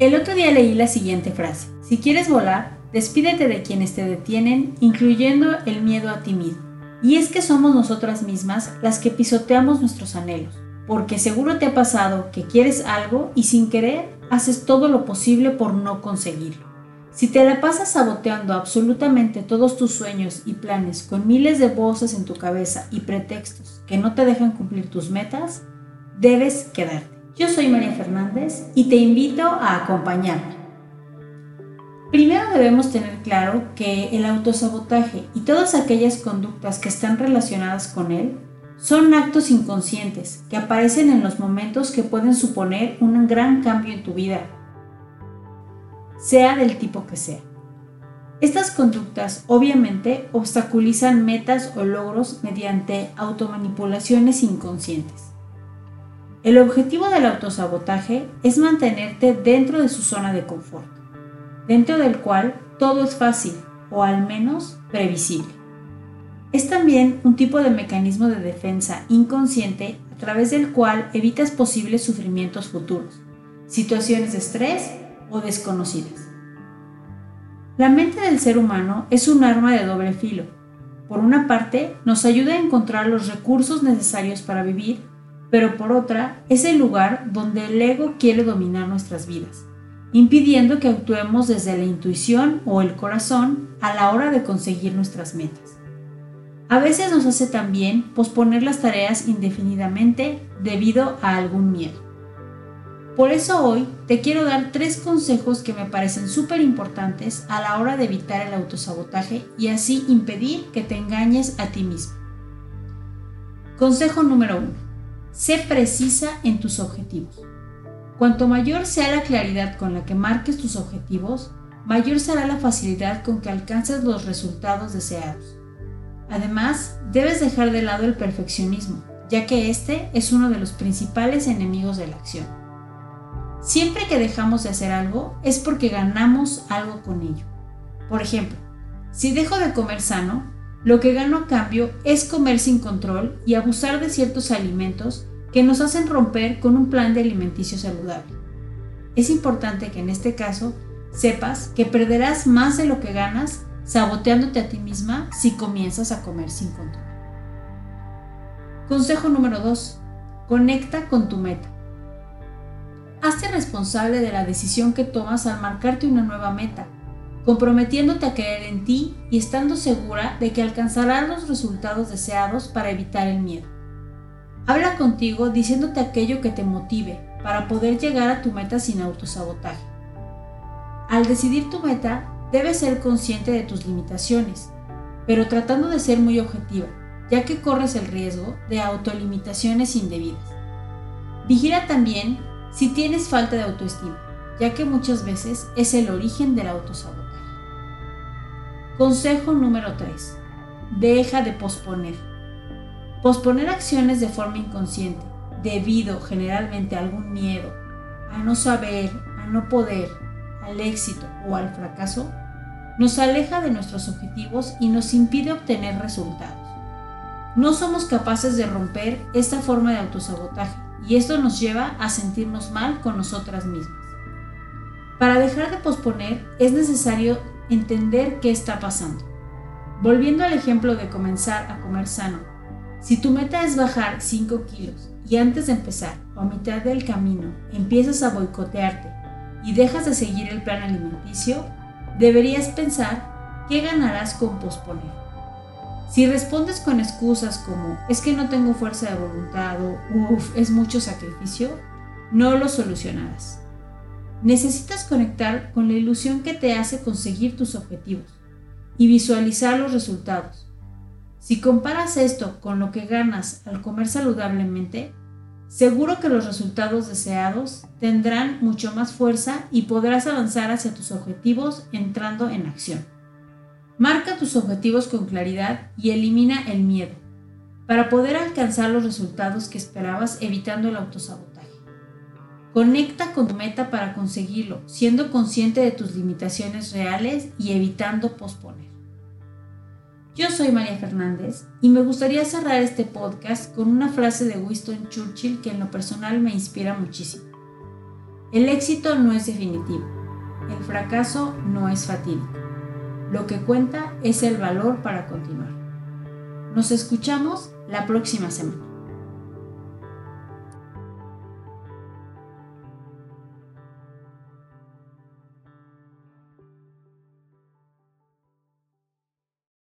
El otro día leí la siguiente frase. Si quieres volar, despídete de quienes te detienen, incluyendo el miedo a ti mismo. Y es que somos nosotras mismas las que pisoteamos nuestros anhelos, porque seguro te ha pasado que quieres algo y sin querer haces todo lo posible por no conseguirlo. Si te la pasas saboteando absolutamente todos tus sueños y planes con miles de voces en tu cabeza y pretextos que no te dejan cumplir tus metas, debes quedarte. Yo soy María Fernández y te invito a acompañarme. Primero debemos tener claro que el autosabotaje y todas aquellas conductas que están relacionadas con él son actos inconscientes que aparecen en los momentos que pueden suponer un gran cambio en tu vida, sea del tipo que sea. Estas conductas obviamente obstaculizan metas o logros mediante automanipulaciones inconscientes. El objetivo del autosabotaje es mantenerte dentro de su zona de confort, dentro del cual todo es fácil o al menos previsible. Es también un tipo de mecanismo de defensa inconsciente a través del cual evitas posibles sufrimientos futuros, situaciones de estrés o desconocidas. La mente del ser humano es un arma de doble filo. Por una parte, nos ayuda a encontrar los recursos necesarios para vivir, pero por otra, es el lugar donde el ego quiere dominar nuestras vidas, impidiendo que actuemos desde la intuición o el corazón a la hora de conseguir nuestras metas. A veces nos hace también posponer las tareas indefinidamente debido a algún miedo. Por eso hoy te quiero dar tres consejos que me parecen súper importantes a la hora de evitar el autosabotaje y así impedir que te engañes a ti mismo. Consejo número 1. Sé precisa en tus objetivos. Cuanto mayor sea la claridad con la que marques tus objetivos, mayor será la facilidad con que alcances los resultados deseados. Además, debes dejar de lado el perfeccionismo, ya que este es uno de los principales enemigos de la acción. Siempre que dejamos de hacer algo es porque ganamos algo con ello. Por ejemplo, si dejo de comer sano, lo que gano a cambio es comer sin control y abusar de ciertos alimentos que nos hacen romper con un plan de alimenticio saludable. Es importante que en este caso sepas que perderás más de lo que ganas saboteándote a ti misma si comienzas a comer sin control. Consejo número 2. Conecta con tu meta. Hazte responsable de la decisión que tomas al marcarte una nueva meta, comprometiéndote a creer en ti y estando segura de que alcanzarás los resultados deseados para evitar el miedo. Habla contigo diciéndote aquello que te motive para poder llegar a tu meta sin autosabotaje. Al decidir tu meta, Debes ser consciente de tus limitaciones, pero tratando de ser muy objetiva, ya que corres el riesgo de autolimitaciones indebidas. Vigila también si tienes falta de autoestima, ya que muchas veces es el origen del autosabotaje. Consejo número 3. Deja de posponer. Posponer acciones de forma inconsciente, debido generalmente a algún miedo, a no saber, a no poder, al éxito o al fracaso, nos aleja de nuestros objetivos y nos impide obtener resultados. No somos capaces de romper esta forma de autosabotaje y esto nos lleva a sentirnos mal con nosotras mismas. Para dejar de posponer es necesario entender qué está pasando. Volviendo al ejemplo de comenzar a comer sano, si tu meta es bajar 5 kilos y antes de empezar o a mitad del camino empiezas a boicotearte y dejas de seguir el plan alimenticio, deberías pensar qué ganarás con posponer. Si respondes con excusas como es que no tengo fuerza de voluntad o es mucho sacrificio, no lo solucionarás. Necesitas conectar con la ilusión que te hace conseguir tus objetivos y visualizar los resultados. Si comparas esto con lo que ganas al comer saludablemente, Seguro que los resultados deseados tendrán mucho más fuerza y podrás avanzar hacia tus objetivos entrando en acción. Marca tus objetivos con claridad y elimina el miedo para poder alcanzar los resultados que esperabas evitando el autosabotaje. Conecta con tu meta para conseguirlo, siendo consciente de tus limitaciones reales y evitando posponer. Yo soy María Fernández y me gustaría cerrar este podcast con una frase de Winston Churchill que en lo personal me inspira muchísimo. El éxito no es definitivo. El fracaso no es fatídico. Lo que cuenta es el valor para continuar. Nos escuchamos la próxima semana.